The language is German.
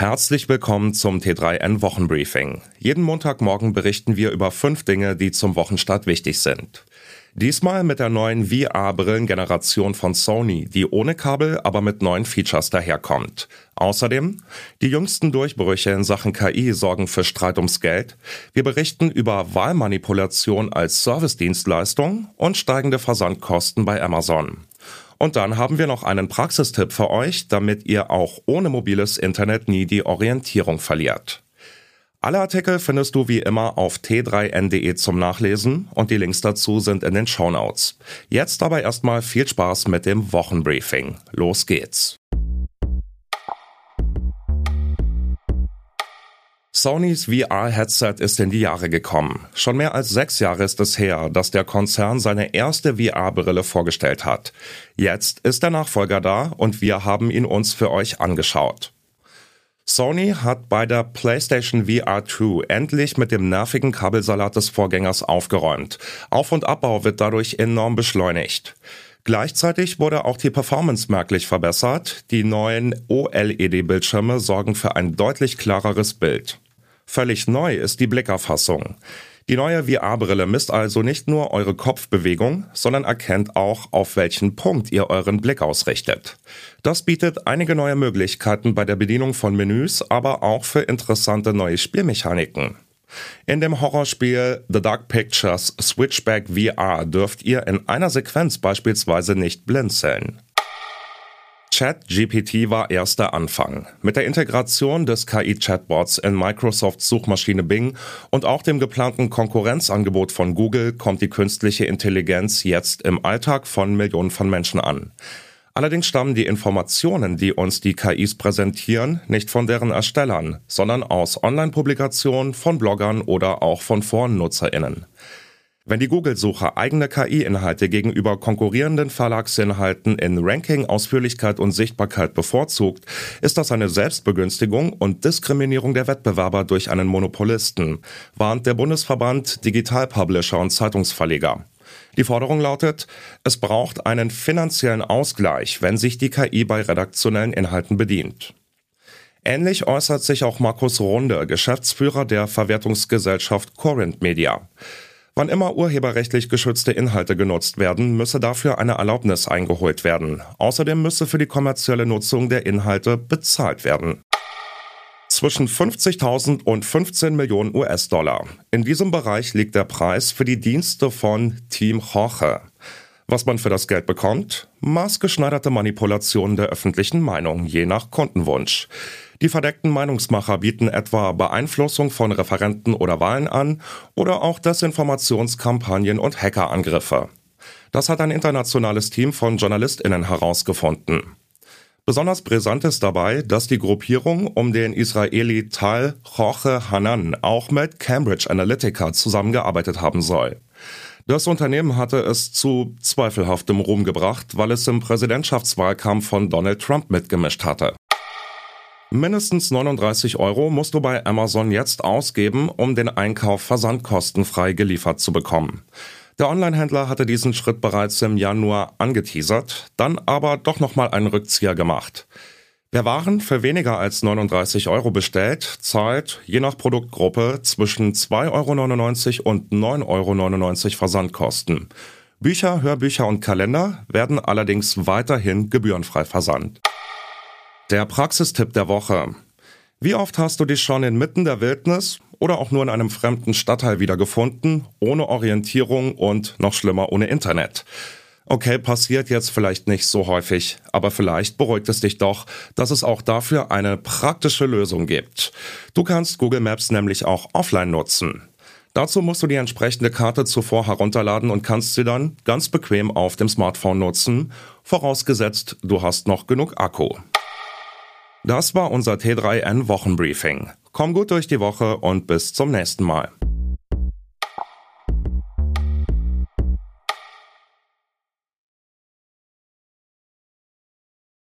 Herzlich willkommen zum T3N Wochenbriefing. Jeden Montagmorgen berichten wir über fünf Dinge, die zum Wochenstart wichtig sind. Diesmal mit der neuen VR-Brillengeneration von Sony, die ohne Kabel, aber mit neuen Features daherkommt. Außerdem, die jüngsten Durchbrüche in Sachen KI sorgen für Streit ums Geld. Wir berichten über Wahlmanipulation als Servicedienstleistung und steigende Versandkosten bei Amazon. Und dann haben wir noch einen Praxistipp für euch, damit ihr auch ohne mobiles Internet nie die Orientierung verliert. Alle Artikel findest du wie immer auf t3n.de zum Nachlesen und die Links dazu sind in den Show Notes. Jetzt aber erstmal viel Spaß mit dem Wochenbriefing. Los geht's. Sonys VR-Headset ist in die Jahre gekommen. Schon mehr als sechs Jahre ist es her, dass der Konzern seine erste VR-Brille vorgestellt hat. Jetzt ist der Nachfolger da und wir haben ihn uns für euch angeschaut. Sony hat bei der PlayStation VR 2 endlich mit dem nervigen Kabelsalat des Vorgängers aufgeräumt. Auf- und Abbau wird dadurch enorm beschleunigt. Gleichzeitig wurde auch die Performance merklich verbessert. Die neuen OLED-Bildschirme sorgen für ein deutlich klareres Bild. Völlig neu ist die Blickerfassung. Die neue VR-Brille misst also nicht nur eure Kopfbewegung, sondern erkennt auch, auf welchen Punkt ihr euren Blick ausrichtet. Das bietet einige neue Möglichkeiten bei der Bedienung von Menüs, aber auch für interessante neue Spielmechaniken. In dem Horrorspiel The Dark Pictures Switchback VR dürft ihr in einer Sequenz beispielsweise nicht blinzeln. ChatGPT war erster Anfang. Mit der Integration des KI-Chatbots in Microsofts Suchmaschine Bing und auch dem geplanten Konkurrenzangebot von Google kommt die künstliche Intelligenz jetzt im Alltag von Millionen von Menschen an. Allerdings stammen die Informationen, die uns die KIs präsentieren, nicht von deren Erstellern, sondern aus Online-Publikationen, von Bloggern oder auch von Forennutzerinnen. Wenn die Google-Suche eigene KI-Inhalte gegenüber konkurrierenden Verlagsinhalten in Ranking, Ausführlichkeit und Sichtbarkeit bevorzugt, ist das eine Selbstbegünstigung und Diskriminierung der Wettbewerber durch einen Monopolisten, warnt der Bundesverband Digital Publisher und Zeitungsverleger. Die Forderung lautet, es braucht einen finanziellen Ausgleich, wenn sich die KI bei redaktionellen Inhalten bedient. Ähnlich äußert sich auch Markus Runde, Geschäftsführer der Verwertungsgesellschaft Corinth Media. Wann immer urheberrechtlich geschützte Inhalte genutzt werden, müsse dafür eine Erlaubnis eingeholt werden. Außerdem müsse für die kommerzielle Nutzung der Inhalte bezahlt werden zwischen 50.000 und 15 Millionen US-Dollar. In diesem Bereich liegt der Preis für die Dienste von Team Jorge. Was man für das Geld bekommt? Maßgeschneiderte Manipulationen der öffentlichen Meinung, je nach Kundenwunsch. Die verdeckten Meinungsmacher bieten etwa Beeinflussung von Referenten oder Wahlen an oder auch Desinformationskampagnen und Hackerangriffe. Das hat ein internationales Team von JournalistInnen herausgefunden. Besonders brisant ist dabei, dass die Gruppierung um den Israeli Tal Jorge Hanan auch mit Cambridge Analytica zusammengearbeitet haben soll. Das Unternehmen hatte es zu zweifelhaftem Ruhm gebracht, weil es im Präsidentschaftswahlkampf von Donald Trump mitgemischt hatte. Mindestens 39 Euro musst du bei Amazon jetzt ausgeben, um den Einkauf versandkostenfrei geliefert zu bekommen. Der Onlinehändler hatte diesen Schritt bereits im Januar angeteasert, dann aber doch nochmal einen Rückzieher gemacht. Wer Waren für weniger als 39 Euro bestellt, zahlt je nach Produktgruppe zwischen 2,99 Euro und 9,99 Euro Versandkosten. Bücher, Hörbücher und Kalender werden allerdings weiterhin gebührenfrei versandt. Der Praxistipp der Woche. Wie oft hast du dich schon inmitten der Wildnis oder auch nur in einem fremden Stadtteil wiedergefunden, ohne Orientierung und noch schlimmer ohne Internet. Okay, passiert jetzt vielleicht nicht so häufig, aber vielleicht beruhigt es dich doch, dass es auch dafür eine praktische Lösung gibt. Du kannst Google Maps nämlich auch offline nutzen. Dazu musst du die entsprechende Karte zuvor herunterladen und kannst sie dann ganz bequem auf dem Smartphone nutzen, vorausgesetzt du hast noch genug Akku. Das war unser T3N Wochenbriefing. Komm gut durch die Woche und bis zum nächsten Mal.